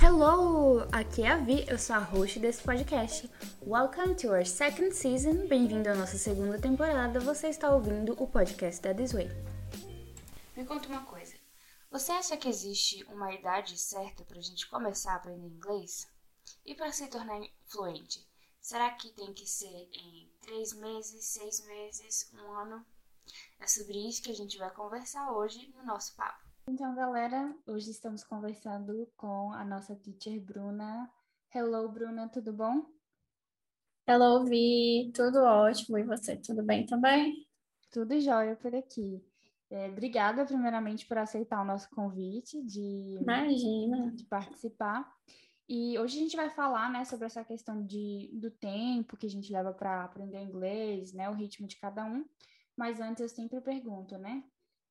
Hello! Aqui é a Vi, eu sou a host desse podcast. Welcome to our second season. Bem-vindo à nossa segunda temporada. Você está ouvindo o podcast da This Way. Me conta uma coisa. Você acha que existe uma idade certa para a gente começar a aprender inglês? E para se tornar fluente? Será que tem que ser em três meses, seis meses, um ano? É sobre isso que a gente vai conversar hoje no nosso papo. Então, galera, hoje estamos conversando com a nossa teacher Bruna. Hello, Bruna, tudo bom? Hello, Vi, tudo ótimo. E você, tudo bem também? Tudo jóia por aqui. É, obrigada, primeiramente, por aceitar o nosso convite de, Imagina. de participar. E hoje a gente vai falar, né, sobre essa questão de, do tempo que a gente leva para aprender inglês, né, o ritmo de cada um. Mas antes eu sempre pergunto, né,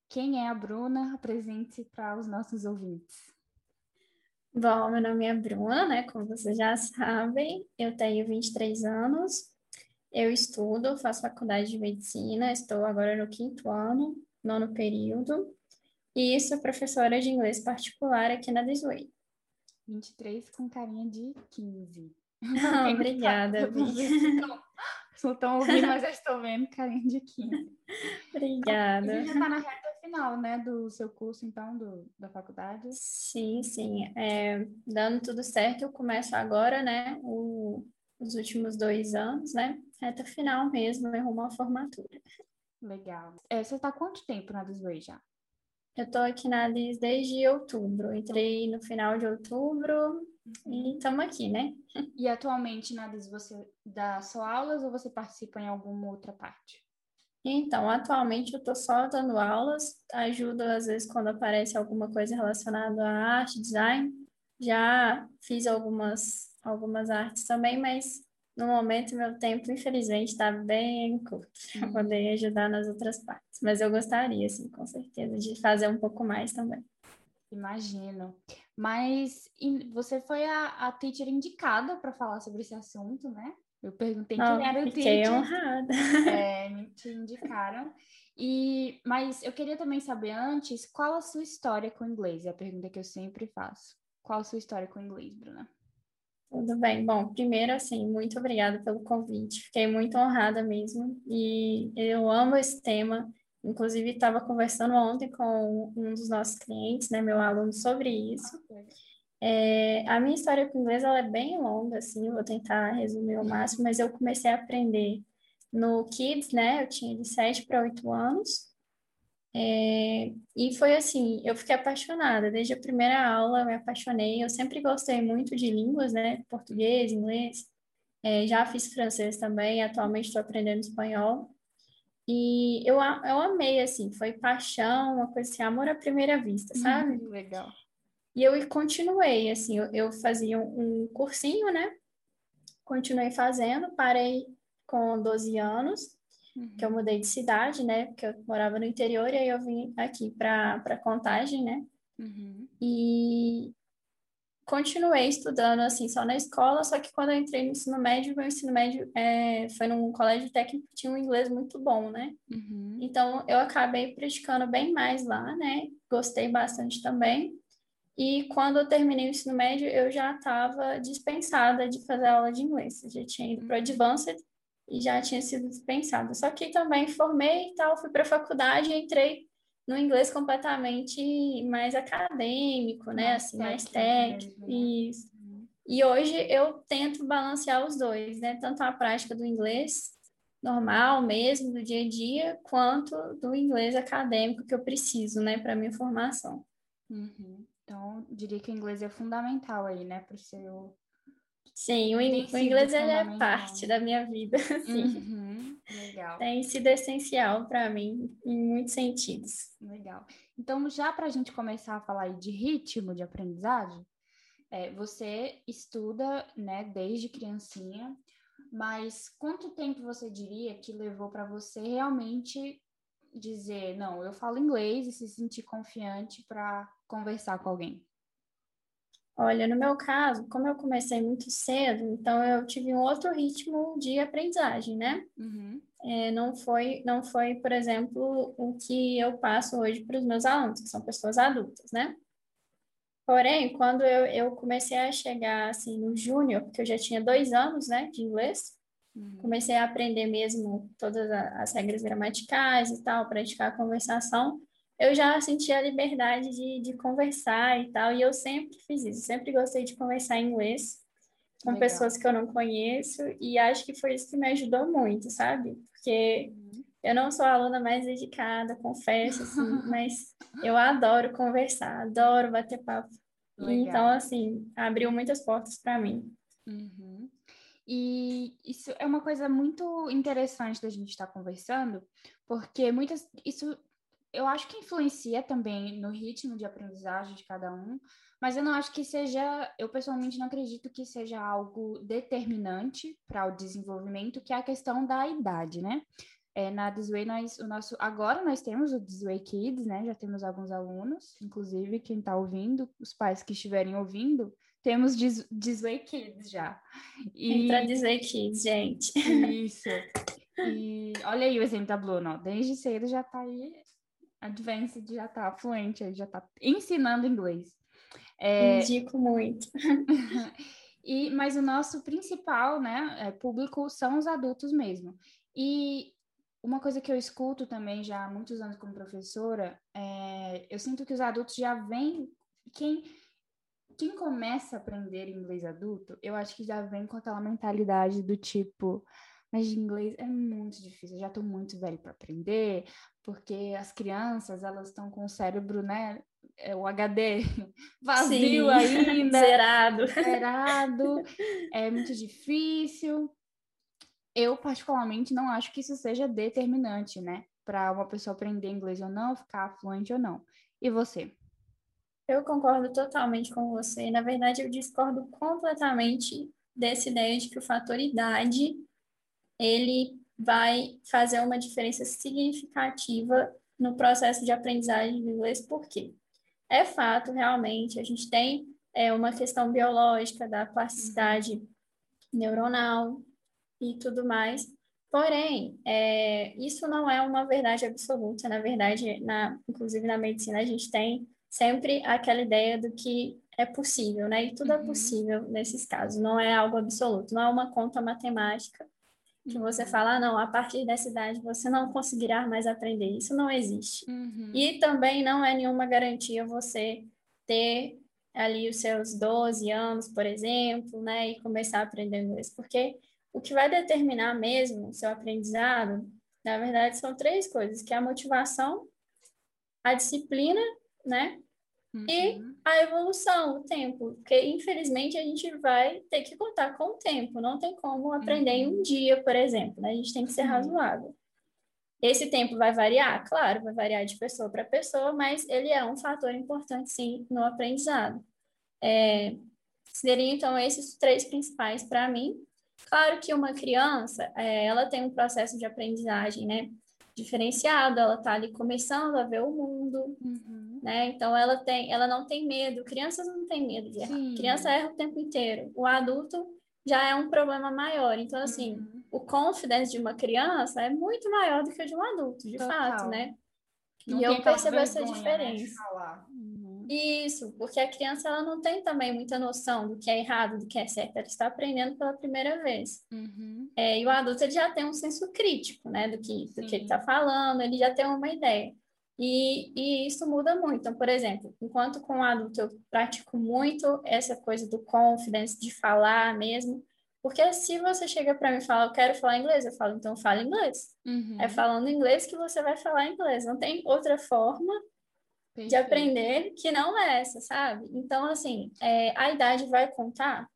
quem é a Bruna? Apresente-se para os nossos ouvintes. Bom, meu nome é Bruna, né, como vocês já sabem, eu tenho 23 anos, eu estudo, faço faculdade de medicina, estou agora no quinto ano, nono período, e sou professora de inglês particular aqui na Desway. 23 com carinha de 15. Ah, obrigada, Não estão ouvindo, mas eu estou vendo carinha de 15. Obrigada. Você já está na reta final, né, do seu curso, então, do, da faculdade? Sim, sim. É, dando tudo certo, eu começo agora, né, o, os últimos dois anos, né, reta final mesmo, eu rumo à formatura. Legal. É, você está quanto tempo na Desway já? Eu estou aqui na Liz desde outubro. Entrei no final de outubro e estamos aqui, né? E atualmente na Liz você dá só aulas ou você participa em alguma outra parte? Então, atualmente eu estou só dando aulas, ajudo às vezes quando aparece alguma coisa relacionada à arte, design. Já fiz algumas, algumas artes também, mas no momento meu tempo, infelizmente, está bem curto para poder ajudar nas outras partes. Mas eu gostaria, sim, com certeza, de fazer um pouco mais também. Imagino. Mas você foi a, a teacher indicada para falar sobre esse assunto, né? Eu perguntei quem era o fiquei teacher. honrada. É, me te indicaram. E, mas eu queria também saber antes qual a sua história com o inglês. É a pergunta que eu sempre faço. Qual a sua história com o inglês, Bruna? Tudo bem. Bom, primeiro, assim, muito obrigada pelo convite. Fiquei muito honrada mesmo. E eu amo esse tema. Inclusive, estava conversando ontem com um dos nossos clientes, né, meu aluno, sobre isso. É, a minha história com inglês ela é bem longa, assim, vou tentar resumir ao máximo, mas eu comecei a aprender no Kids, né? Eu tinha de 7 para 8 anos. É, e foi assim, eu fiquei apaixonada. Desde a primeira aula eu me apaixonei. Eu sempre gostei muito de línguas, né? Português, inglês. É, já fiz francês também, atualmente estou aprendendo espanhol. E eu, eu amei, assim, foi paixão, uma coisa assim, amor à primeira vista, sabe? Legal. E eu continuei, assim, eu, eu fazia um cursinho, né? Continuei fazendo, parei com 12 anos, Uhum. que eu mudei de cidade, né? Porque eu morava no interior e aí eu vim aqui para Contagem, né? Uhum. E continuei estudando assim só na escola, só que quando eu entrei no ensino médio, meu ensino médio é, foi num colégio técnico que tinha um inglês muito bom, né? Uhum. Então eu acabei praticando bem mais lá, né? Gostei bastante também. E quando eu terminei o ensino médio, eu já estava dispensada de fazer aula de inglês. Eu já tinha ido para o Advanced e já tinha sido dispensada. Só que também formei e tal, fui para a faculdade e entrei no inglês completamente mais acadêmico, né? Mais assim, mais técnico técnico. né? Isso. E hoje eu tento balancear os dois, né? Tanto a prática do inglês normal mesmo, do dia a dia, quanto do inglês acadêmico que eu preciso, né, para minha formação. Uhum. Então, diria que o inglês é fundamental aí, né, para o seu... Sim, o, in- o inglês é parte da minha vida, sim. Uhum. Legal. Tem sido essencial para mim em muitos sentidos. Legal. Então, já para a gente começar a falar de ritmo de aprendizagem, é, você estuda, né, desde criancinha, mas quanto tempo você diria que levou para você realmente dizer, não, eu falo inglês e se sentir confiante para conversar com alguém? Olha, no meu caso, como eu comecei muito cedo, então eu tive um outro ritmo de aprendizagem, né? Uhum. é, não foi, não foi, por exemplo, o que eu passo hoje para os meus alunos, que são pessoas adultas, né? Porém, quando eu, eu comecei a chegar, assim, no júnior, porque eu já tinha dois anos, né, de inglês, uhum. comecei a aprender mesmo todas as regras gramaticais e tal, praticar a conversação, eu já senti a liberdade de, de conversar e tal, e eu sempre fiz isso, sempre gostei de conversar em inglês com Legal. pessoas que eu não conheço, e acho que foi isso que me ajudou muito, sabe? Porque uhum. eu não sou a aluna mais dedicada, confesso, assim, mas eu adoro conversar, adoro bater papo. Legal. Então, assim, abriu muitas portas para mim. Uhum. E isso é uma coisa muito interessante da gente estar tá conversando, porque muitas isso eu acho que influencia também no ritmo de aprendizagem de cada um, mas eu não acho que seja, eu pessoalmente não acredito que seja algo determinante para o desenvolvimento, que é a questão da idade, né? É, na Disway, nós, o nosso, agora nós temos o Disway Kids, né? Já temos alguns alunos, inclusive quem está ouvindo, os pais que estiverem ouvindo, temos Disway Kids já. E... Entra Disway Kids, gente. Isso. E olha aí o exemplo da Blue, Desde cedo já está aí advanced, já está fluente, já está ensinando inglês. É... Indico muito. e, mas o nosso principal né, é, público são os adultos mesmo. E uma coisa que eu escuto também já há muitos anos como professora, é, eu sinto que os adultos já vêm. Quem, quem começa a aprender inglês adulto, eu acho que já vem com aquela mentalidade do tipo. Mas de inglês é muito difícil, eu já estou muito velho para aprender, porque as crianças, elas estão com o cérebro, né, é, o HD vazio Sim. ainda. Zerado. Zerado. É muito difícil. Eu, particularmente, não acho que isso seja determinante, né? Para uma pessoa aprender inglês ou não, ficar fluente ou não. E você? Eu concordo totalmente com você. Na verdade, eu discordo completamente dessa ideia de que o fator idade ele vai fazer uma diferença significativa no processo de aprendizagem de inglês. Por quê? É fato, realmente, a gente tem é, uma questão biológica da plasticidade neuronal e tudo mais. Porém, é, isso não é uma verdade absoluta. Na verdade, na, inclusive na medicina, a gente tem sempre aquela ideia do que é possível, né? E tudo é uhum. é possível nesses casos, não é algo absoluto, não é uma conta matemática você uhum. fala, ah, não, a partir dessa idade você não conseguirá mais aprender. Isso não existe. Uhum. E também não é nenhuma garantia você ter ali os seus 12 anos, por exemplo, né, e começar a aprender inglês, porque o que vai determinar mesmo o seu aprendizado, na verdade, são três coisas, que é a motivação, a disciplina, né, Uhum. E a evolução, o tempo, porque infelizmente a gente vai ter que contar com o tempo, não tem como aprender uhum. em um uhum. dia, por exemplo, né? A gente tem que ser uhum. razoável. Esse tempo vai variar? Claro, vai variar de pessoa para pessoa, mas ele é um fator importante, sim, no aprendizado. É, seriam, então, esses três principais para mim. Claro que uma criança, é, ela tem um processo de aprendizagem, né? Diferenciado, ela está ali começando a ver o mundo, uhum né? Então ela tem, ela não tem medo. Crianças não têm medo de errar. Sim. Criança erra o tempo inteiro. O adulto já é um problema maior. Então assim, uhum. o confidence de uma criança é muito maior do que o de um adulto, de Total. fato, né? Não e eu percebo essa né, diferença. Né. Isso, porque a criança ela não tem também muita noção do que é errado, do que é certo. Ela está aprendendo pela primeira vez. Uhum. É, e o adulto ele já tem um senso crítico, né, do que, do que ele está falando. Ele já tem uma ideia. E, e isso muda muito. Então, por exemplo, enquanto com o adulto eu pratico muito essa coisa do confidence, de falar mesmo, porque se você chega para mim e fala, eu quero falar inglês, eu falo, então fala inglês. Uhum. É falando inglês que você vai falar inglês. Não tem outra forma Perfeito. de aprender que não é essa, sabe? Então, assim, é, a idade vai contar?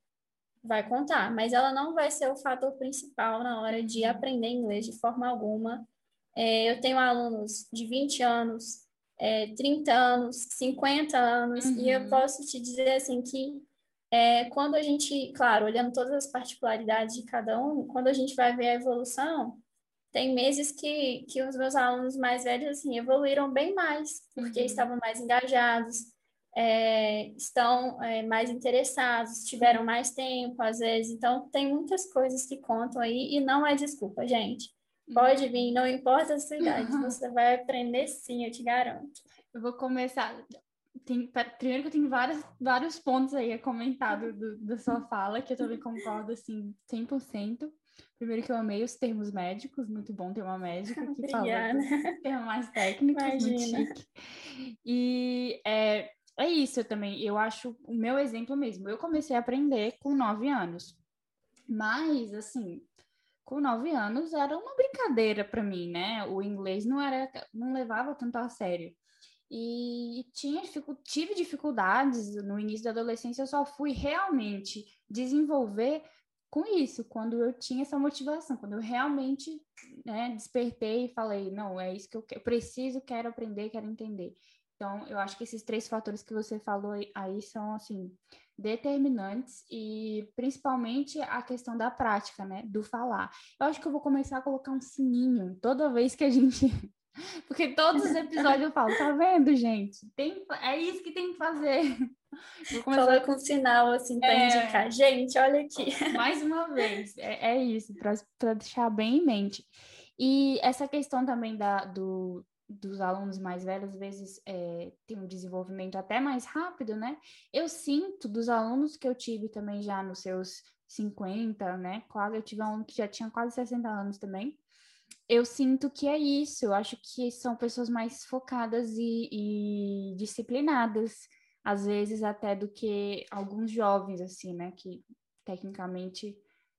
Vai contar, mas ela não vai ser o fator principal na hora de aprender inglês de forma alguma é, eu tenho alunos de 20 anos, é, 30 anos, 50 anos, uhum. e eu uhum. posso te dizer assim que é, quando a gente, claro, olhando todas as particularidades de cada um, quando a gente vai ver a evolução, tem meses que, que os meus alunos mais velhos assim, evoluíram bem mais, porque uhum. estavam mais engajados, é, estão é, mais interessados, tiveram mais tempo, às vezes. Então, tem muitas coisas que contam aí e não é desculpa, gente. Pode vir, não importa a sua idade, você vai aprender sim, eu te garanto. Eu vou começar. Tem, primeiro que eu tenho vários, vários pontos aí a comentar do, da sua fala, que eu também concordo, assim, 100%. Primeiro que eu amei os termos médicos, muito bom ter uma médica que fala termos mais técnicos, Imagina. muito chique. E é, é isso também, eu acho o meu exemplo mesmo. Eu comecei a aprender com nove anos, mas, assim, com nove anos era uma brincadeira para mim, né? O inglês não era, não levava tanto a sério. E tinha, tive dificuldades no início da adolescência, eu só fui realmente desenvolver com isso, quando eu tinha essa motivação, quando eu realmente né, despertei e falei, não, é isso que eu, eu preciso, quero aprender, quero entender. Então, eu acho que esses três fatores que você falou aí são, assim, determinantes e principalmente a questão da prática, né, do falar. Eu acho que eu vou começar a colocar um sininho toda vez que a gente porque todos os episódios eu falo, tá vendo, gente? Tem, é isso que tem que fazer. Vou começar... Coloca um sinal assim para é... indicar. Gente, olha aqui. Mais uma vez, é, é isso, para deixar bem em mente. E essa questão também da, do, dos alunos mais velhos, às vezes é, tem um desenvolvimento até mais rápido, né? Eu sinto dos alunos que eu tive também já nos seus 50, né? Quase, eu tive um aluno que já tinha quase 60 anos também eu sinto que é isso. Eu acho que são pessoas mais focadas e, e disciplinadas, às vezes até do que alguns jovens, assim, né? Que tecnicamente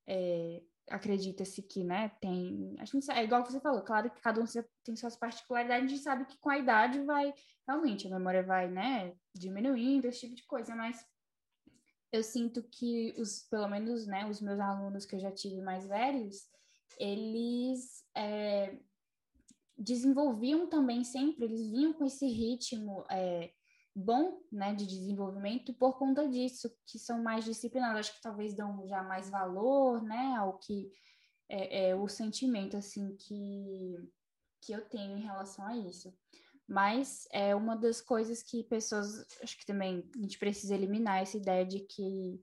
é, acredita-se que, né, tem. A gente, é igual você falou, claro que cada um tem suas particularidades, a gente sabe que com a idade vai, realmente, a memória vai, né, diminuindo, esse tipo de coisa, mas eu sinto que os, pelo menos, né, os meus alunos que eu já tive mais velhos, eles é, desenvolviam também sempre, eles vinham com esse ritmo é, bom né, de desenvolvimento por conta disso, que são mais disciplinados, acho que talvez dão já mais valor né, ao que é, é o sentimento assim que, que eu tenho em relação a isso. Mas é uma das coisas que pessoas, acho que também a gente precisa eliminar essa ideia de que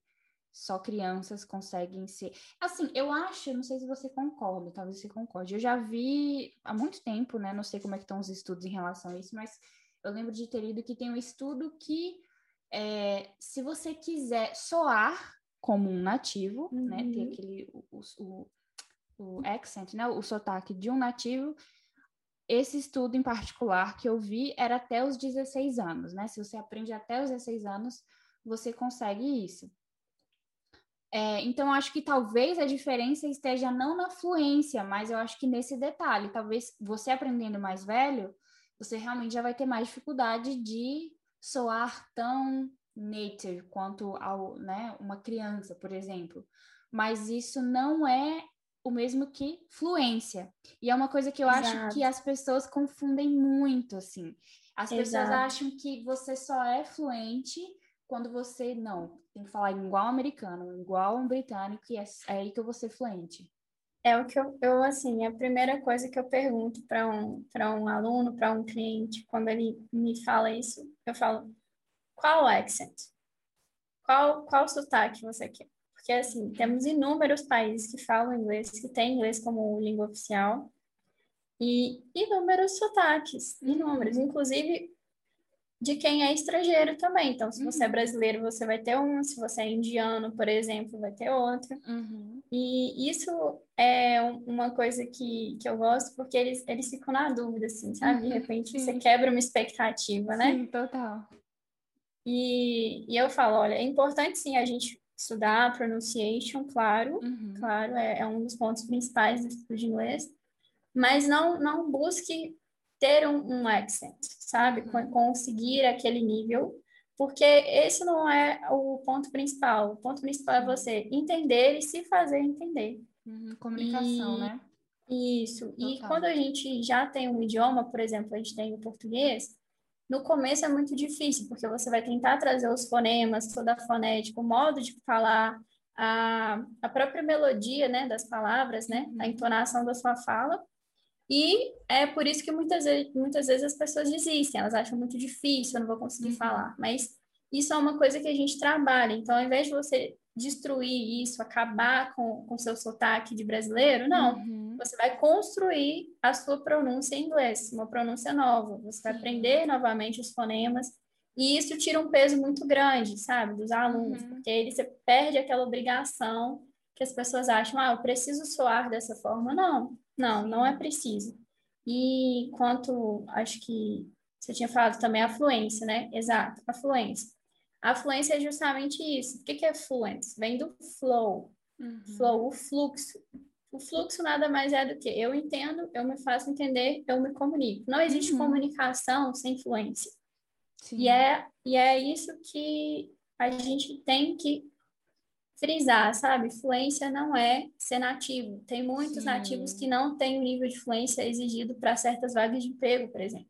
só crianças conseguem ser. Assim, eu acho, não sei se você concorda, talvez você concorde. Eu já vi há muito tempo, né? Não sei como é que estão os estudos em relação a isso, mas eu lembro de ter lido que tem um estudo que é, se você quiser soar como um nativo, uhum. né? Ter aquele o, o, o accent, né? O sotaque de um nativo. Esse estudo em particular que eu vi era até os 16 anos, né? Se você aprende até os 16 anos, você consegue isso. É, então, acho que talvez a diferença esteja não na fluência, mas eu acho que nesse detalhe. Talvez você aprendendo mais velho, você realmente já vai ter mais dificuldade de soar tão native quanto ao, né, uma criança, por exemplo. Mas isso não é o mesmo que fluência. E é uma coisa que eu Exato. acho que as pessoas confundem muito, assim. As Exato. pessoas acham que você só é fluente quando você não tem que falar igual americano, igual um britânico, e é, é aí que eu vou ser fluente. É o que eu, eu assim, a primeira coisa que eu pergunto para um, um aluno, para um cliente, quando ele me fala isso, eu falo, qual accent? Qual, qual sotaque você quer? Porque, assim, temos inúmeros países que falam inglês, que têm inglês como língua oficial, e inúmeros sotaques, inúmeros. Inclusive, de quem é estrangeiro também. Então, se você é uhum. brasileiro, você vai ter um, se você é indiano, por exemplo, vai ter outro. Uhum. E isso é uma coisa que, que eu gosto, porque eles, eles ficam na dúvida, assim, sabe? De uhum. repente Sim. você quebra uma expectativa, né? Sim, total. E, e eu falo, olha, é importante sim a gente estudar a pronunciation, claro, uhum. claro, é, é um dos pontos principais do estudo de inglês, mas não, não busque ter um, um accent, sabe? Conseguir aquele nível, porque esse não é o ponto principal. O ponto principal é você entender e se fazer entender. Uhum, comunicação, e, né? Isso. Total. E quando a gente já tem um idioma, por exemplo, a gente tem o português, no começo é muito difícil, porque você vai tentar trazer os fonemas, toda a fonética, o modo de falar, a, a própria melodia, né, das palavras, né, a uhum. entonação da sua fala, e é por isso que muitas vezes, muitas vezes as pessoas desistem, elas acham muito difícil, eu não vou conseguir uhum. falar. Mas isso é uma coisa que a gente trabalha. Então, ao invés de você destruir isso, acabar com o seu sotaque de brasileiro, não. Uhum. você vai construir a sua pronúncia em inglês, uma pronúncia nova. Você vai aprender novamente os fonemas. E isso tira um peso muito grande, sabe, dos alunos, uhum. porque aí você perde aquela obrigação que as pessoas acham, ah, eu preciso soar dessa forma. Não, não, não é preciso. E quanto, acho que você tinha falado também a fluência, né? Exato, a fluência. A fluência é justamente isso. O que é fluência? Vem do flow. Uhum. Flow, o fluxo. O fluxo nada mais é do que eu entendo, eu me faço entender, eu me comunico. Não existe uhum. comunicação sem fluência. Sim. E é, e é isso que a gente tem que frisar, sabe? Fluência não é ser nativo. Tem muitos Sim. nativos que não têm o nível de fluência exigido para certas vagas de emprego, por exemplo.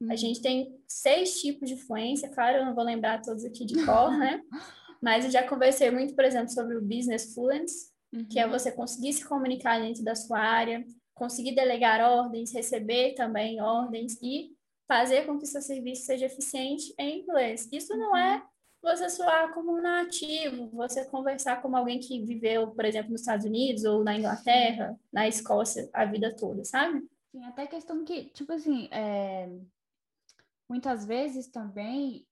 Uhum. A gente tem seis tipos de fluência, claro, eu não vou lembrar todos aqui de cor, né? Mas eu já conversei muito, por exemplo, sobre o business fluence, uhum. que é uhum. você conseguir se comunicar dentro da sua área, conseguir delegar ordens, receber também ordens e fazer com que seu serviço seja eficiente em inglês. Isso não é uhum. Você soar como um nativo, você conversar como alguém que viveu, por exemplo, nos Estados Unidos ou na Inglaterra, na Escócia, a vida toda, sabe? Sim, até questão que, tipo assim, é... muitas vezes também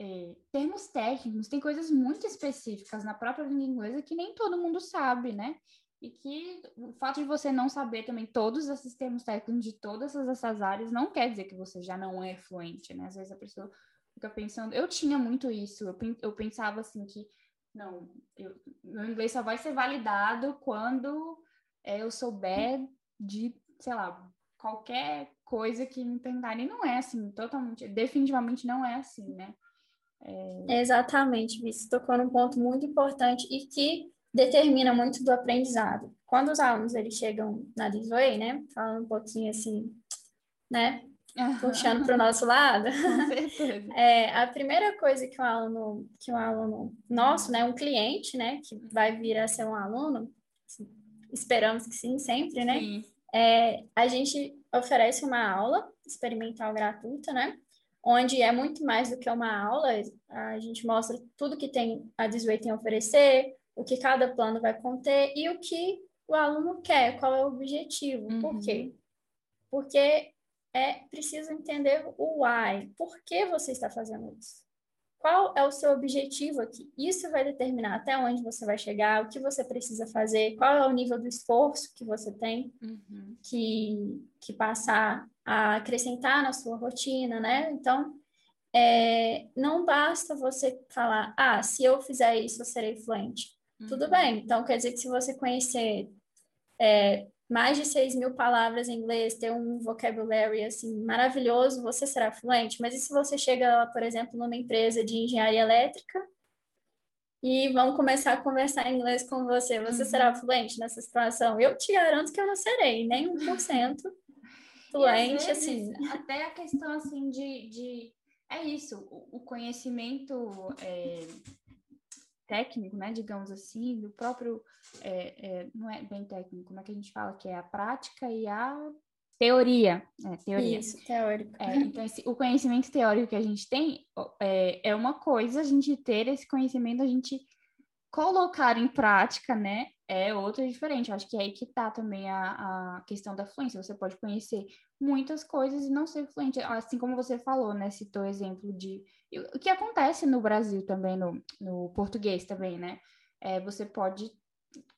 é, termos técnicos, tem coisas muito específicas na própria língua inglesa que nem todo mundo sabe, né? E que o fato de você não saber também todos esses termos técnicos de todas essas áreas não quer dizer que você já não é fluente, né? Às vezes a pessoa fica pensando. Eu tinha muito isso, eu, eu pensava assim que, não, eu, meu inglês só vai ser validado quando é, eu souber de, sei lá, qualquer coisa que me perguntarem. E não é assim, totalmente, definitivamente não é assim, né? É... Exatamente, Vice. Tocou num ponto muito importante e que determina muito do aprendizado. Quando os alunos eles chegam na Disway, né, falando um pouquinho assim, né, puxando para o nosso lado, é, a primeira coisa que um aluno, que um aluno nosso, né, um cliente, né, que vai vir a ser um aluno, esperamos que sim, sempre, né, sim. É, a gente oferece uma aula experimental gratuita, né, onde é muito mais do que uma aula, a gente mostra tudo que tem a Disway tem a oferecer, o que cada plano vai conter e o que o aluno quer, qual é o objetivo. Uhum. Por quê? Porque é preciso entender o why. Por que você está fazendo isso? Qual é o seu objetivo aqui? Isso vai determinar até onde você vai chegar, o que você precisa fazer, qual é o nível do esforço que você tem uhum. que, que passar a acrescentar na sua rotina, né? Então, é, não basta você falar, ah, se eu fizer isso, eu serei fluente. Uhum. Tudo bem, então quer dizer que se você conhecer é, mais de 6 mil palavras em inglês, ter um vocabulary assim maravilhoso, você será fluente. Mas e se você chega, por exemplo, numa empresa de engenharia elétrica e vão começar a conversar em inglês com você, você uhum. será fluente nessa situação? Eu te garanto que eu não serei, nem 1%. fluente, vezes, assim. Até a questão, assim, de... de... É isso, o conhecimento é, técnico, né, digamos assim, do próprio... É, é, não é bem técnico, como é que a gente fala? Que é a prática e a teoria. É, teoria. Isso, teórico. É, então, esse, o conhecimento teórico que a gente tem é, é uma coisa, a gente ter esse conhecimento, a gente colocar em prática, né, é outra diferente. Eu acho que é aí que tá também a, a questão da fluência. Você pode conhecer muitas coisas e não ser fluente. Assim como você falou, né, citou exemplo de... O que acontece no Brasil também, no, no português também, né? É, você pode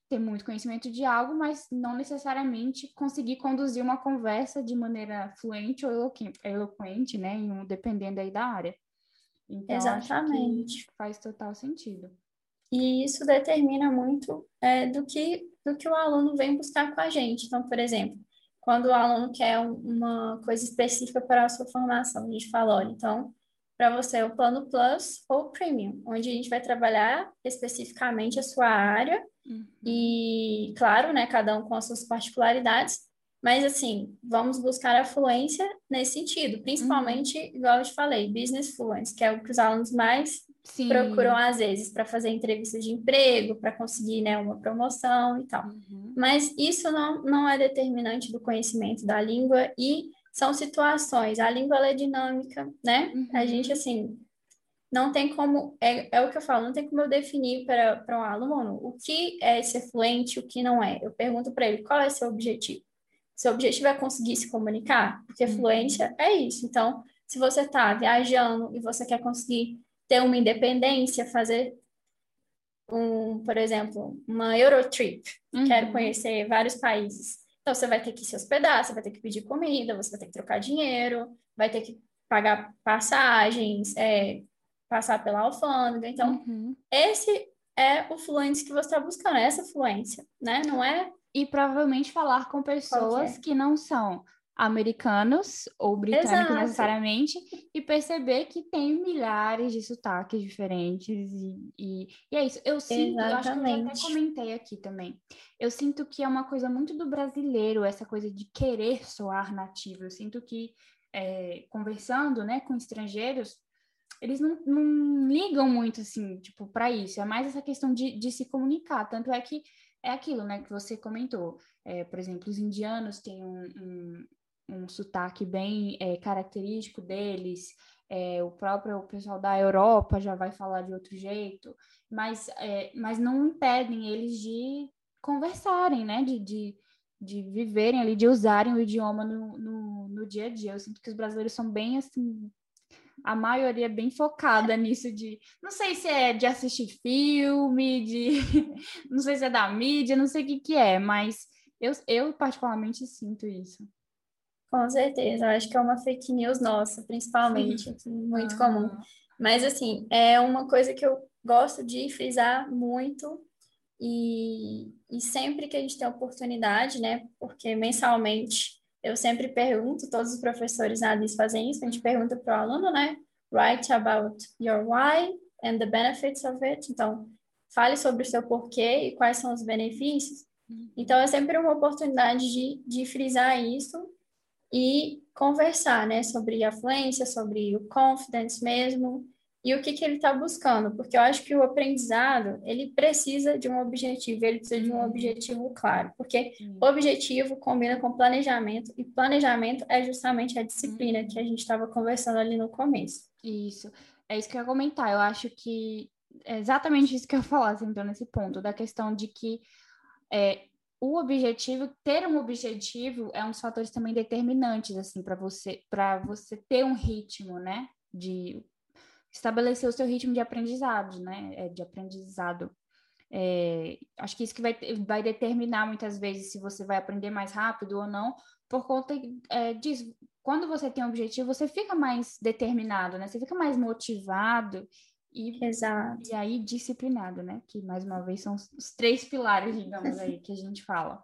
ter muito conhecimento de algo, mas não necessariamente conseguir conduzir uma conversa de maneira fluente ou eloquente, né, dependendo aí da área. Então, Exatamente. faz total sentido. E isso determina muito é, do, que, do que o aluno vem buscar com a gente. Então, por exemplo, quando o aluno quer uma coisa específica para a sua formação, a gente fala, olha, então, para você é o plano Plus ou Premium, onde a gente vai trabalhar especificamente a sua área uhum. e, claro, né, cada um com as suas particularidades, mas, assim, vamos buscar a fluência nesse sentido, principalmente, uhum. igual eu te falei, Business Fluence, que é o que os alunos mais Sim. procuram às vezes para fazer entrevistas de emprego, para conseguir né, uma promoção e tal. Uhum. Mas isso não, não é determinante do conhecimento da língua e são situações. A língua é dinâmica, né? Uhum. A gente, assim, não tem como, é, é o que eu falo, não tem como eu definir para um aluno o que é ser fluente, o que não é. Eu pergunto para ele qual é seu objetivo. Seu objetivo é conseguir se comunicar, porque uhum. fluência é isso. Então, se você está viajando e você quer conseguir ter uma independência, fazer um, por exemplo, uma Eurotrip, uhum. quero conhecer vários países. Então, você vai ter que se hospedar, você vai ter que pedir comida, você vai ter que trocar dinheiro, vai ter que pagar passagens, é, passar pela alfândega. Então, uhum. esse é o fluente que você está buscando, é essa fluência, né? Não é. E provavelmente falar com pessoas que não são americanos ou britânicos Exato. necessariamente e perceber que tem milhares de sotaques diferentes e, e, e é isso. Eu sinto, eu acho que eu até comentei aqui também. Eu sinto que é uma coisa muito do brasileiro essa coisa de querer soar nativo. Eu sinto que é, conversando, né, com estrangeiros eles não, não ligam muito assim, tipo, para isso. É mais essa questão de, de se comunicar. Tanto é que é aquilo, né, que você comentou. É, por exemplo, os indianos têm um, um, um sotaque bem é, característico deles, é, o próprio o pessoal da Europa já vai falar de outro jeito, mas, é, mas não impedem eles de conversarem, né? De, de, de viverem ali, de usarem o idioma no, no, no dia a dia. Eu sinto que os brasileiros são bem assim, a maioria é bem focada nisso de, não sei se é de assistir filme, de, não sei se é da mídia, não sei o que que é, mas eu, eu particularmente sinto isso. Com certeza, eu acho que é uma fake news nossa, principalmente, aqui, muito comum. Mas, assim, é uma coisa que eu gosto de frisar muito e, e sempre que a gente tem oportunidade, né? Porque mensalmente eu sempre pergunto, todos os professores na ADIS fazem isso, a gente pergunta para o aluno, né? Write about your why and the benefits of it. Então, fale sobre o seu porquê e quais são os benefícios. Uhum. Então, é sempre uma oportunidade de, de frisar isso e conversar, né, sobre a fluência, sobre o confidence mesmo e o que, que ele está buscando, porque eu acho que o aprendizado ele precisa de um objetivo, ele precisa de um uhum. objetivo claro, porque o objetivo combina com planejamento e planejamento é justamente a disciplina que a gente estava conversando ali no começo. Isso, é isso que eu ia comentar. Eu acho que é exatamente isso que eu ia falar, nesse ponto, da questão de que é, o objetivo, ter um objetivo é um dos fatores também determinantes, assim, para você, para você ter um ritmo, né? De estabelecer o seu ritmo de aprendizado, né? É, de aprendizado. É, acho que isso que vai, vai determinar muitas vezes se você vai aprender mais rápido ou não, por conta é, disso. Quando você tem um objetivo, você fica mais determinado, né? Você fica mais motivado e, Exato. e aí disciplinado, né? Que mais uma vez são os três pilares, digamos aí, que a gente fala.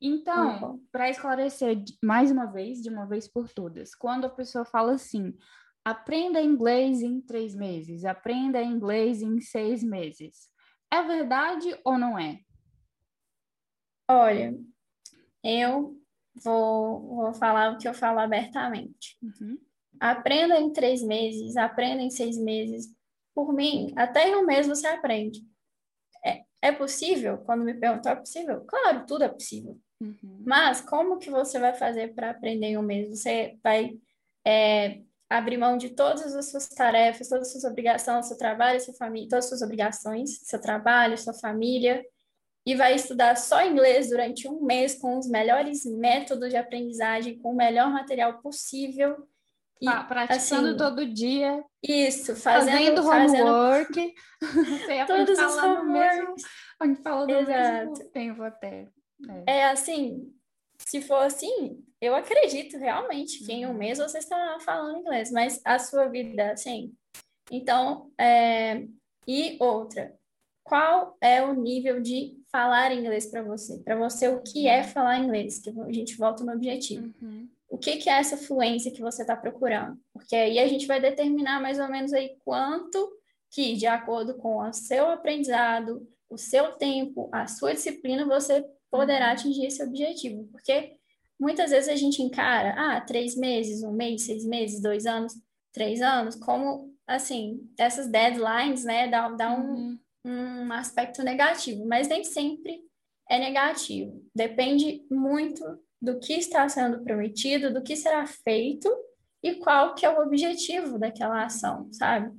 Então, uhum. para esclarecer mais uma vez, de uma vez por todas, quando a pessoa fala assim, aprenda inglês em três meses, aprenda inglês em seis meses, é verdade ou não é? Olha, eu vou, vou falar o que eu falo abertamente. Uhum. Aprenda em três meses, aprenda em seis meses, por mim, até em um mês você aprende. É, é possível? Quando me perguntam, é possível? Claro, tudo é possível. Uhum. Mas como que você vai fazer para aprender em um mês? Você vai é, abrir mão de todas as suas tarefas, todas as suas obrigações, seu trabalho, sua família, todas as suas obrigações, seu trabalho, sua família, e vai estudar só inglês durante um mês com os melhores métodos de aprendizagem, com o melhor material possível e, praticando assim, todo dia. Isso, fazendo, fazendo homework. todos os homeworks. A gente fala do Exato. mesmo tempo até. É. é. assim, se for assim, eu acredito realmente que em um uhum. mês você está falando inglês, mas a sua vida, assim. Então, é... e outra, qual é o nível de falar inglês para você? Para você, o que é uhum. falar inglês? Que a gente volta no objetivo. Uhum o que, que é essa fluência que você está procurando. Porque aí a gente vai determinar mais ou menos aí quanto que, de acordo com o seu aprendizado, o seu tempo, a sua disciplina, você poderá uhum. atingir esse objetivo. Porque muitas vezes a gente encara, ah, três meses, um mês, seis meses, dois anos, três anos, como, assim, essas deadlines, né, dá, dá um, uhum. um aspecto negativo, mas nem sempre é negativo. Depende muito do que está sendo prometido, do que será feito e qual que é o objetivo daquela ação, sabe?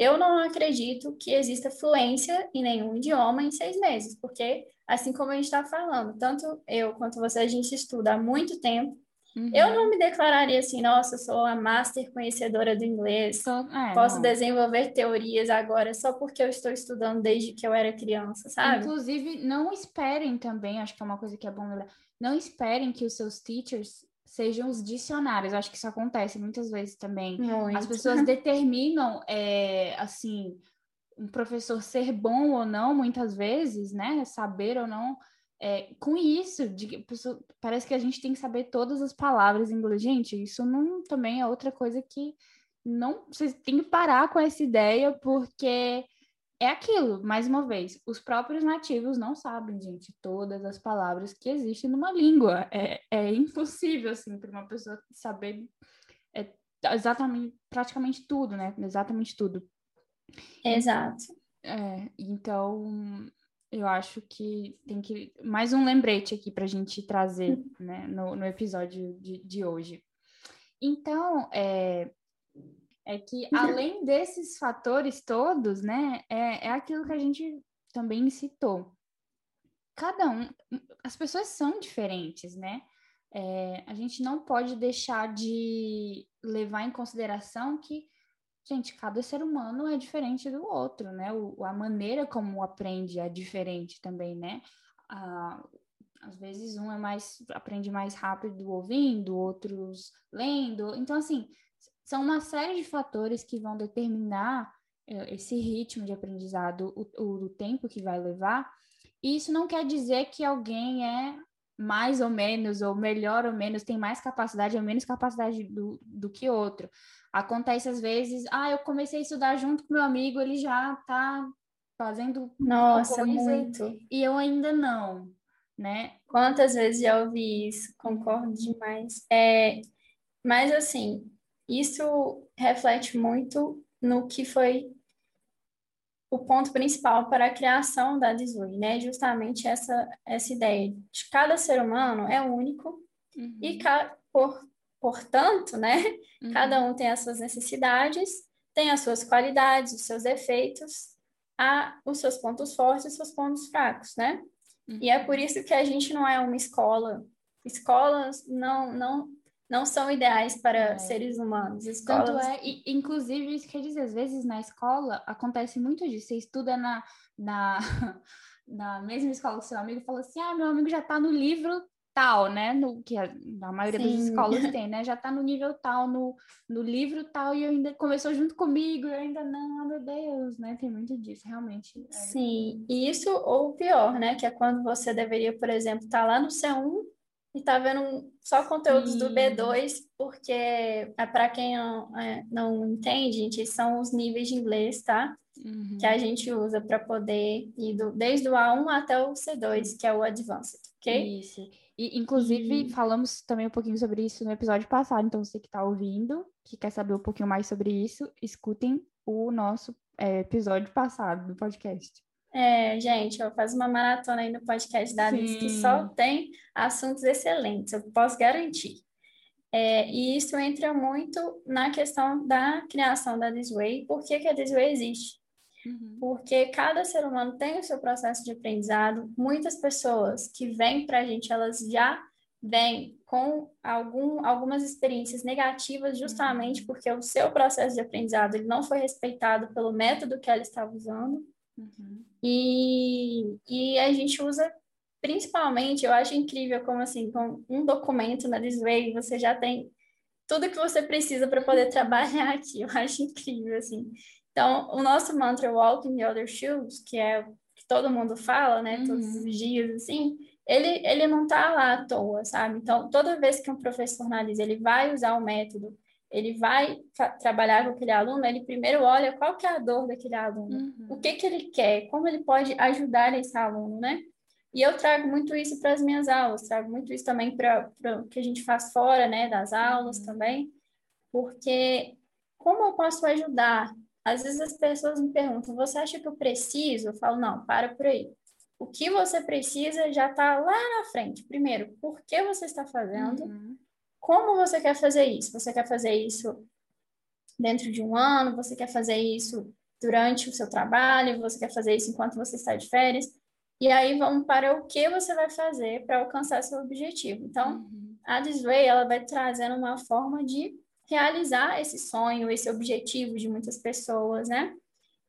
eu não acredito que exista fluência em nenhum idioma em seis meses, porque, assim como a gente está falando, tanto eu quanto você, a gente estuda há muito tempo. Uhum. Eu não me declararia assim, nossa, sou a master conhecedora do inglês, é, posso não. desenvolver teorias agora só porque eu estou estudando desde que eu era criança, sabe? Inclusive, não esperem também, acho que é uma coisa que é bom lembrar, não esperem que os seus teachers sejam os dicionários. Acho que isso acontece muitas vezes também. Muito. As pessoas determinam, é, assim, um professor ser bom ou não, muitas vezes, né? Saber ou não. É, com isso, de, parece que a gente tem que saber todas as palavras em inglês. Gente, isso não também é outra coisa que não vocês têm que parar com essa ideia, porque é aquilo, mais uma vez, os próprios nativos não sabem, gente, todas as palavras que existem numa língua. É, é impossível, assim, para uma pessoa saber é, exatamente, praticamente tudo, né? Exatamente tudo. Exato. É, então, eu acho que tem que. Mais um lembrete aqui para a gente trazer né, no, no episódio de, de hoje. Então, é, é que além desses fatores todos, né, é, é aquilo que a gente também citou. Cada um, as pessoas são diferentes, né? É, a gente não pode deixar de levar em consideração que, gente, cada ser humano é diferente do outro, né? O, a maneira como aprende é diferente também, né? Ah, às vezes um é mais aprende mais rápido ouvindo, outros lendo. Então, assim, são uma série de fatores que vão determinar uh, esse ritmo de aprendizado, o, o, o tempo que vai levar. E isso não quer dizer que alguém é mais ou menos, ou melhor ou menos, tem mais capacidade ou menos capacidade do, do que outro. Acontece às vezes, ah, eu comecei a estudar junto com meu amigo, ele já tá fazendo Nossa, muito. E eu ainda não, né? Quantas vezes já ouvi isso? Concordo demais. É, mas assim, isso reflete muito no que foi o ponto principal para a criação da Disney, né? Justamente essa, essa ideia de cada ser humano é único uhum. e, por, portanto, né? Uhum. Cada um tem as suas necessidades, tem as suas qualidades, os seus defeitos, a, os seus pontos fortes e os seus pontos fracos, né? Uhum. E é por isso que a gente não é uma escola. Escolas não, não não são ideais para é. seres humanos. Escolas... Tanto é, e, inclusive, isso quer dizer, às vezes na escola acontece muito disso. Você estuda na, na, na mesma escola que seu amigo e fala assim: ah, meu amigo já está no livro tal, né? No, que a, a maioria Sim. das escolas tem, né? Já está no nível tal, no, no livro tal, e ainda começou junto comigo, eu ainda não, oh, meu Deus, né? Tem muito disso, realmente. É... Sim, e isso ou pior, né? Que é quando você deveria, por exemplo, estar tá lá no C1 e tá vendo só conteúdos Sim. do B2, porque é para quem não, é, não entende, gente, são os níveis de inglês, tá? Uhum. Que a gente usa para poder ir do, desde o A1 até o C2, que é o Advanced, ok? Isso. E, inclusive, e... falamos também um pouquinho sobre isso no episódio passado, então você que está ouvindo, que quer saber um pouquinho mais sobre isso, escutem o nosso é, episódio passado do podcast. É, gente, eu faço uma maratona aí no podcast da Alice que só tem assuntos excelentes, eu posso garantir. É, e isso entra muito na questão da criação da Disway. Por que, que a Disway existe? Uhum. Porque cada ser humano tem o seu processo de aprendizado. Muitas pessoas que vêm para a gente, elas já vêm com algum, algumas experiências negativas, justamente uhum. porque o seu processo de aprendizado ele não foi respeitado pelo método que ela estava usando. Uhum. E, e a gente usa principalmente, eu acho incrível como assim, com um documento na Disway, você já tem tudo que você precisa para poder uhum. trabalhar aqui. Eu acho incrível, assim. Então, o nosso mantra Walk in the Other Shoes, que é que todo mundo fala, né, uhum. todos os dias, assim, ele, ele não está lá à toa, sabe? Então, toda vez que um professor analisa, ele vai usar o método ele vai trabalhar com aquele aluno, ele primeiro olha qual que é a dor daquele aluno, uhum. o que que ele quer, como ele pode ajudar esse aluno, né? E eu trago muito isso para as minhas aulas, trago muito isso também para o que a gente faz fora, né, das aulas uhum. também, porque como eu posso ajudar? Às vezes as pessoas me perguntam, você acha que eu preciso? Eu falo, não, para por aí. O que você precisa já está lá na frente. Primeiro, por que você está fazendo? Uhum como você quer fazer isso? Você quer fazer isso dentro de um ano? Você quer fazer isso durante o seu trabalho, você quer fazer isso enquanto você está de férias. E aí vamos para o que você vai fazer para alcançar seu objetivo. Então, uhum. a Disway, ela vai trazendo uma forma de realizar esse sonho, esse objetivo de muitas pessoas, né?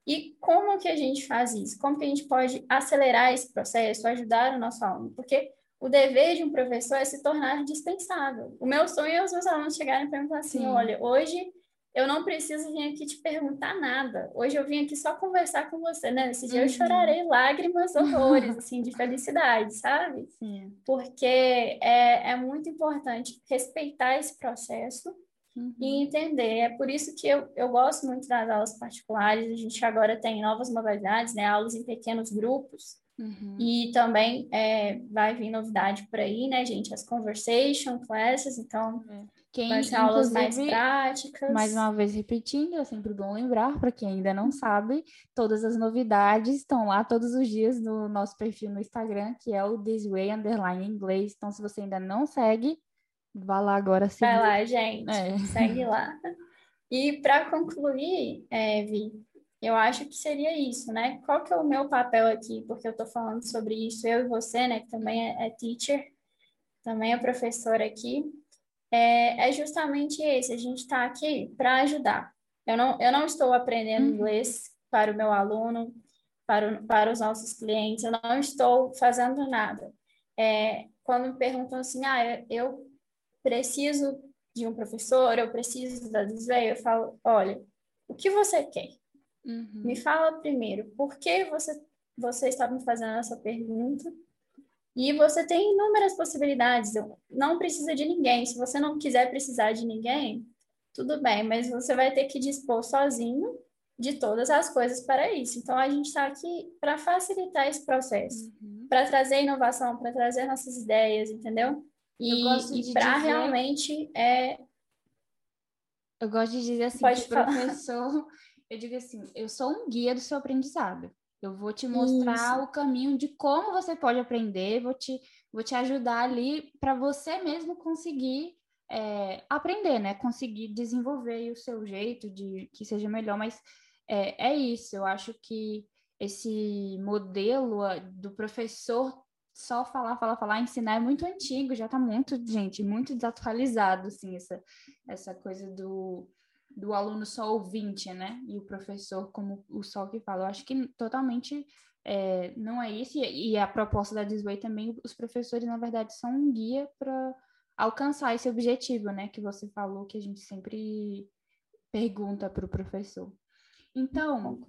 E como que a gente faz isso? Como que a gente pode acelerar esse processo, ajudar o nosso aluno? Porque o dever de um professor é se tornar dispensável. O meu sonho é os meus alunos chegarem para mim e falar assim, Sim. olha, hoje eu não preciso vir aqui te perguntar nada. Hoje eu vim aqui só conversar com você, né? Nesse dia uhum. eu chorarei lágrimas, horrores, assim, de felicidade, sabe? Sim. Porque é, é muito importante respeitar esse processo uhum. e entender. É por isso que eu, eu gosto muito das aulas particulares. A gente agora tem novas modalidades, né? Aulas em pequenos grupos. Uhum. E também é, vai vir novidade por aí, né, gente? As conversation classes, então é. quem, vai ser aulas mais práticas. Mais uma vez repetindo, é sempre bom lembrar, para quem ainda não sabe, todas as novidades estão lá todos os dias no nosso perfil no Instagram, que é o This Way Underline Inglês. Então, se você ainda não segue, vá lá agora seguir. Vai lá, gente. É. Segue lá. E para concluir, é, Vi, eu acho que seria isso, né? Qual que é o meu papel aqui? Porque eu estou falando sobre isso, eu e você, né? Que também é, é teacher, também é professora aqui. É, é justamente esse, a gente está aqui para ajudar. Eu não, eu não estou aprendendo uhum. inglês para o meu aluno, para, o, para os nossos clientes, eu não estou fazendo nada. É, quando me perguntam assim, ah, eu preciso de um professor, eu preciso da Disney, eu falo, olha, o que você quer? Uhum. Me fala primeiro, por que você, você está me fazendo essa pergunta? E você tem inúmeras possibilidades, não precisa de ninguém. Se você não quiser precisar de ninguém, tudo bem, mas você vai ter que dispor sozinho de todas as coisas para isso. Então, a gente está aqui para facilitar esse processo, uhum. para trazer inovação, para trazer nossas ideias, entendeu? E, e para dizer... realmente é. Eu gosto de dizer assim, Pode que professor eu digo assim, eu sou um guia do seu aprendizado. Eu vou te mostrar Isso. o caminho de como você pode aprender, vou te, vou te ajudar ali para você mesmo conseguir é, aprender, né? Conseguir desenvolver o seu jeito de que seja melhor. Mas é, é isso, eu acho que esse modelo do professor só falar, falar, falar, ensinar é muito antigo, já está muito, gente, muito desatualizado, assim, essa, essa coisa do do aluno só ouvinte, né? E o professor como o só que fala. Eu acho que totalmente é, não é isso. E, e a proposta da Disway também, os professores, na verdade, são um guia para alcançar esse objetivo, né? Que você falou que a gente sempre pergunta para o professor. Então,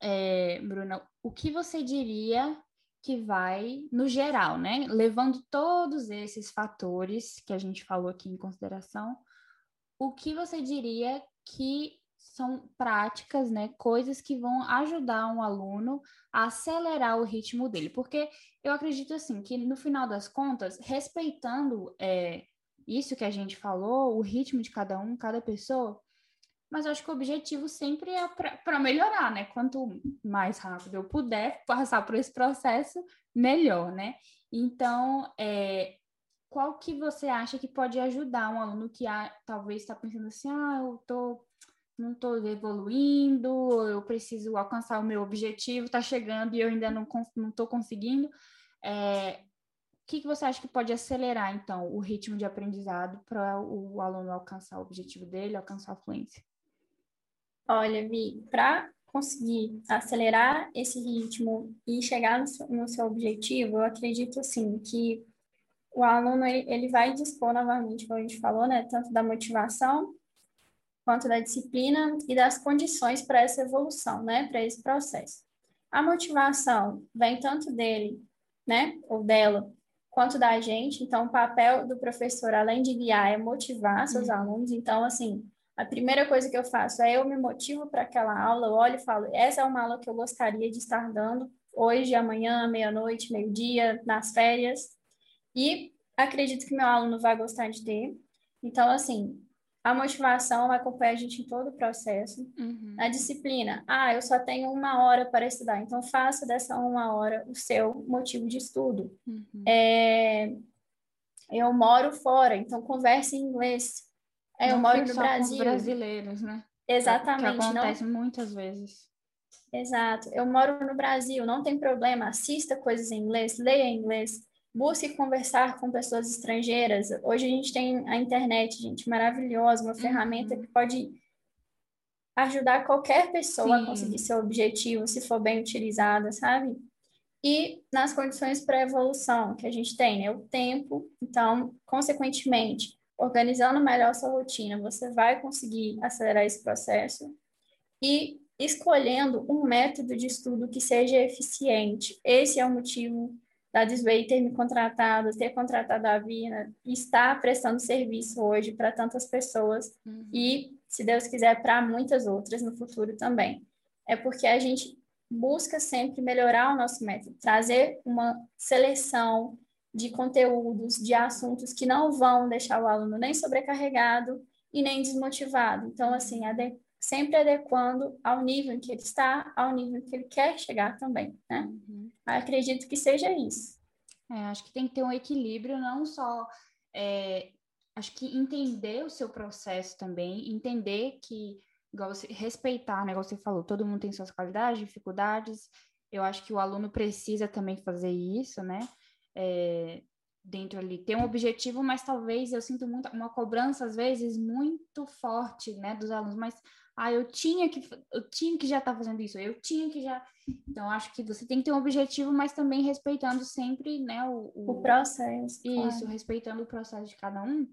é, Bruna, o que você diria que vai, no geral, né? Levando todos esses fatores que a gente falou aqui em consideração, o que você diria que são práticas, né, coisas que vão ajudar um aluno a acelerar o ritmo dele, porque eu acredito assim que no final das contas, respeitando é, isso que a gente falou, o ritmo de cada um, cada pessoa, mas eu acho que o objetivo sempre é para melhorar, né? Quanto mais rápido eu puder passar por esse processo, melhor, né? Então, é, qual que você acha que pode ajudar um aluno que ah, talvez está pensando assim, ah, eu tô, não estou evoluindo, eu preciso alcançar o meu objetivo, está chegando e eu ainda não estou conseguindo. É, o que, que você acha que pode acelerar, então, o ritmo de aprendizado para o aluno alcançar o objetivo dele, alcançar a fluência? Olha, Vi, para conseguir acelerar esse ritmo e chegar no seu, no seu objetivo, eu acredito, assim, que o aluno ele, vai dispor novamente, como a gente falou, né, tanto da motivação quanto da disciplina e das condições para essa evolução, né, para esse processo. A motivação vem tanto dele, né, ou dela, quanto da gente. Então, o papel do professor, além de guiar, é motivar seus uhum. alunos. Então, assim, a primeira coisa que eu faço é eu me motivo para aquela aula, eu olho e falo, essa é uma aula que eu gostaria de estar dando hoje, amanhã, meia-noite, meio-dia, nas férias. E acredito que meu aluno vai gostar de ter. Então, assim, a motivação vai acompanhar a gente em todo o processo. Uhum. A disciplina, ah, eu só tenho uma hora para estudar, então faça dessa uma hora o seu motivo de estudo. Uhum. É, eu moro fora, então converse em inglês. É, eu moro no Brasil. Com brasileiros, né? Exatamente. Que acontece não... muitas vezes. Exato. Eu moro no Brasil, não tem problema. Assista coisas em inglês, leia em inglês, busque conversar com pessoas estrangeiras. Hoje a gente tem a internet, gente, maravilhosa, uma uhum. ferramenta que pode ajudar qualquer pessoa Sim. a conseguir seu objetivo, se for bem utilizada, sabe? E nas condições para evolução que a gente tem, né? O tempo, então, consequentemente, organizando melhor sua rotina, você vai conseguir acelerar esse processo. E escolhendo um método de estudo que seja eficiente. Esse é o motivo da Disway ter me contratado, ter contratado a Vina, estar prestando serviço hoje para tantas pessoas uhum. e, se Deus quiser, para muitas outras no futuro também. É porque a gente busca sempre melhorar o nosso método, trazer uma seleção de conteúdos, de assuntos que não vão deixar o aluno nem sobrecarregado e nem desmotivado. Então, assim, sempre adequando ao nível em que ele está, ao nível que ele quer chegar também, né? Uhum. Acredito que seja isso. É, acho que tem que ter um equilíbrio, não só é, acho que entender o seu processo também, entender que igual você, respeitar, né, igual você falou, todo mundo tem suas qualidades, dificuldades. Eu acho que o aluno precisa também fazer isso, né? É, dentro ali, ter um objetivo, mas talvez eu sinto muito uma cobrança às vezes muito forte, né, dos alunos, mas ah, eu tinha que eu tinha que já estar tá fazendo isso, eu tinha que já. Então acho que você tem que ter um objetivo, mas também respeitando sempre, né, o, o, o processo. Isso, claro. respeitando o processo de cada um.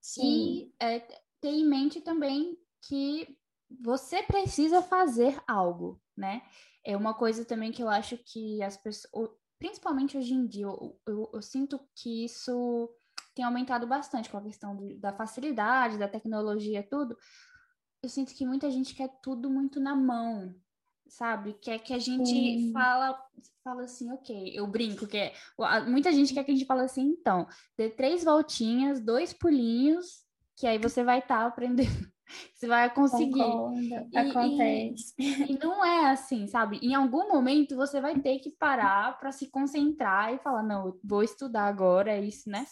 Sim. E é, ter em mente também que você precisa fazer algo, né? É uma coisa também que eu acho que as pessoas, principalmente hoje em dia, eu, eu, eu sinto que isso tem aumentado bastante com a questão do, da facilidade, da tecnologia, tudo eu sinto que muita gente quer tudo muito na mão, sabe? Quer que a gente Sim. fala, fala assim, ok, eu brinco, que é, muita gente quer que a gente fale assim, então, dê três voltinhas, dois pulinhos, que aí você vai estar tá aprendendo você vai conseguir. E, Acontece. E, e, não é assim, sabe? Em algum momento você vai ter que parar para se concentrar e falar, não, vou estudar agora, é isso, né?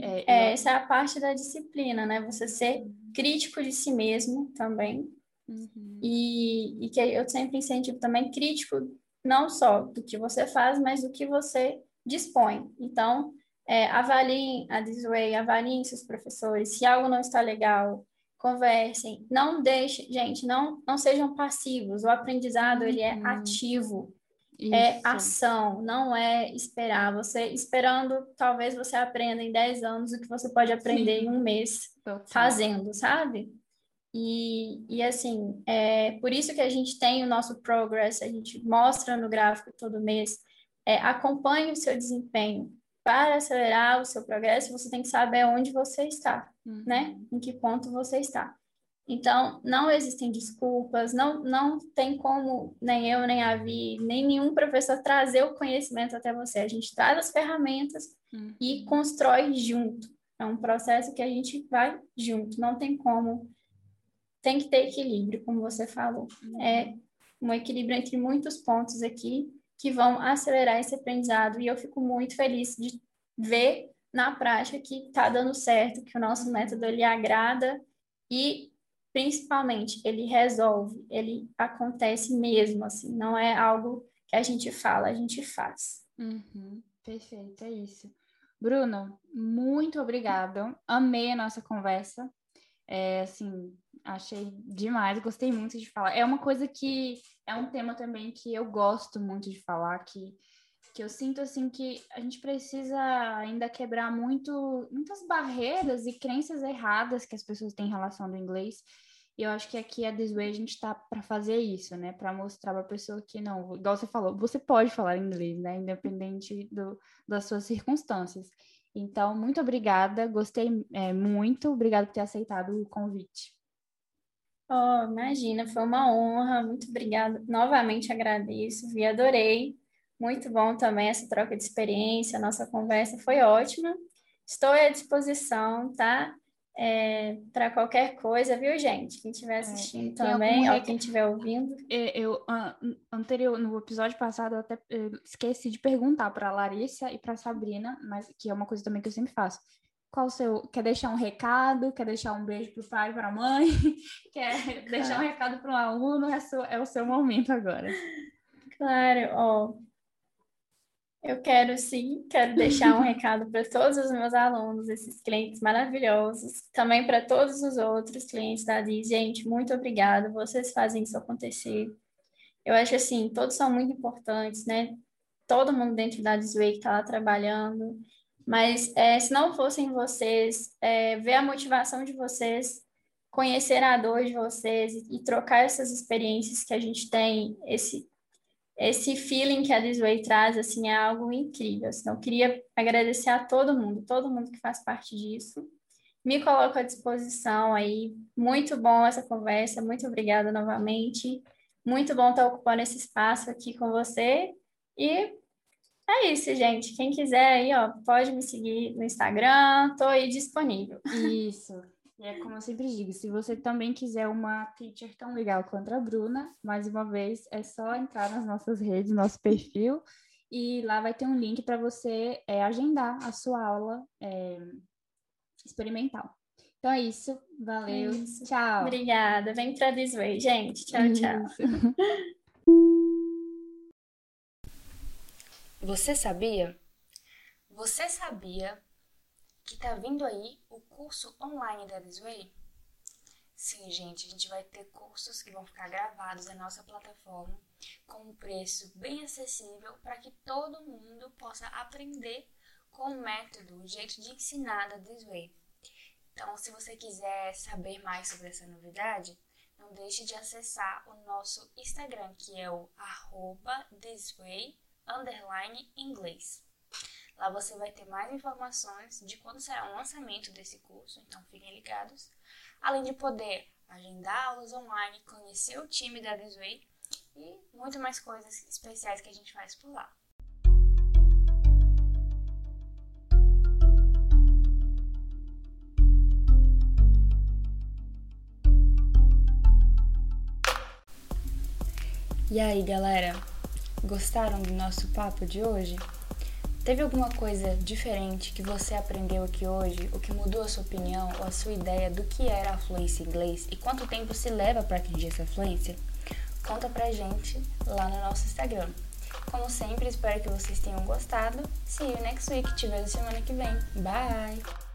É, é, eu... Essa é a parte da disciplina, né? Você ser crítico de si mesmo também. Uhum. E, e que eu sempre incentivo também crítico, não só do que você faz, mas do que você dispõe. Então, é, avaliem a Disway, avaliem seus professores. Se algo não está legal, conversem, não deixem, gente, não, não sejam passivos. O aprendizado ele é uhum. ativo, é Isso. é ação, não é esperar. Você esperando, talvez você aprenda em 10 anos o que você pode aprender Sim. em um mês Total. fazendo, sabe? E, e assim, é por isso que a gente tem o nosso progress, a gente mostra no gráfico todo mês, é, acompanhe o seu desempenho. Para acelerar o seu progresso, você tem que saber onde você está uhum. né? Em que ponto você está. Então, não existem desculpas, não, não tem como nem eu, nem a Vi, nem nenhum professor trazer o conhecimento até você. A gente traz as ferramentas uhum. e constrói junto. É um processo que a gente vai junto, não tem como. Tem que ter equilíbrio, como você falou. Uhum. É um equilíbrio entre muitos pontos aqui que vão acelerar esse aprendizado. E eu fico muito feliz de ver na prática que está dando certo, que o nosso método ele agrada e principalmente ele resolve, ele acontece mesmo, assim, não é algo que a gente fala, a gente faz. Uhum, perfeito, é isso. Bruno, muito obrigada. Amei a nossa conversa. É, assim, achei demais, gostei muito de falar. É uma coisa que é um tema também que eu gosto muito de falar, que que eu sinto assim que a gente precisa ainda quebrar muito muitas barreiras e crenças erradas que as pessoas têm em relação ao inglês. E eu acho que aqui a This Way a gente está para fazer isso, né? Para mostrar para a pessoa que não, igual você falou, você pode falar inglês, né? Independente do, das suas circunstâncias. Então, muito obrigada, gostei é, muito, obrigada por ter aceitado o convite. Oh, imagina, foi uma honra, muito obrigada. Novamente agradeço, vi, adorei muito bom também essa troca de experiência, nossa conversa foi ótima. Estou à disposição, tá? É, para qualquer coisa, viu, gente? Quem estiver é, assistindo é, também, ou quem estiver ouvindo. É, eu, anterior, no episódio passado, eu até eu esqueci de perguntar para a Larissa e para a Sabrina, mas que é uma coisa também que eu sempre faço. qual o seu. Quer deixar um recado? Quer deixar um beijo para o pai, para a mãe? Quer deixar um recado para um aluno? É, seu, é o seu momento agora. Claro, ó. Eu quero sim, quero deixar um recado para todos os meus alunos, esses clientes maravilhosos, também para todos os outros clientes da Diz. Gente, muito obrigada, vocês fazem isso acontecer. Eu acho assim, todos são muito importantes, né? Todo mundo dentro da Disway que está lá trabalhando, mas é, se não fossem vocês, é, ver a motivação de vocês, conhecer a dor de vocês e, e trocar essas experiências que a gente tem, esse esse feeling que a Disway traz, assim, é algo incrível. Assim, eu queria agradecer a todo mundo, todo mundo que faz parte disso. Me coloco à disposição aí. Muito bom essa conversa, muito obrigada novamente. Muito bom estar ocupando esse espaço aqui com você. E é isso, gente. Quem quiser aí, ó, pode me seguir no Instagram, tô aí disponível. Isso. E é como eu sempre digo, se você também quiser uma teacher tão legal quanto a Bruna, mais uma vez, é só entrar nas nossas redes, nosso perfil, e lá vai ter um link para você é, agendar a sua aula é, experimental. Então é isso, valeu, é isso. tchau. Obrigada, vem para This Way, gente. Tchau, tchau. Você sabia? Você sabia que tá vindo aí o curso online da Disway? Sim, gente, a gente vai ter cursos que vão ficar gravados na nossa plataforma com um preço bem acessível para que todo mundo possa aprender com o método, o jeito de ensinar da Disway. Então, se você quiser saber mais sobre essa novidade, não deixe de acessar o nosso Instagram, que é o arroba thisway, inglês. Lá você vai ter mais informações de quando será o lançamento desse curso, então fiquem ligados. Além de poder agendar aulas online, conhecer o time da Desway e muito mais coisas especiais que a gente faz por lá. E aí, galera? Gostaram do nosso papo de hoje? Teve alguma coisa diferente que você aprendeu aqui hoje, o que mudou a sua opinião ou a sua ideia do que era a fluência em inglês e quanto tempo se leva para atingir essa fluência? Conta pra gente lá no nosso Instagram. Como sempre, espero que vocês tenham gostado. See you next week. Te vejo semana que vem. Bye!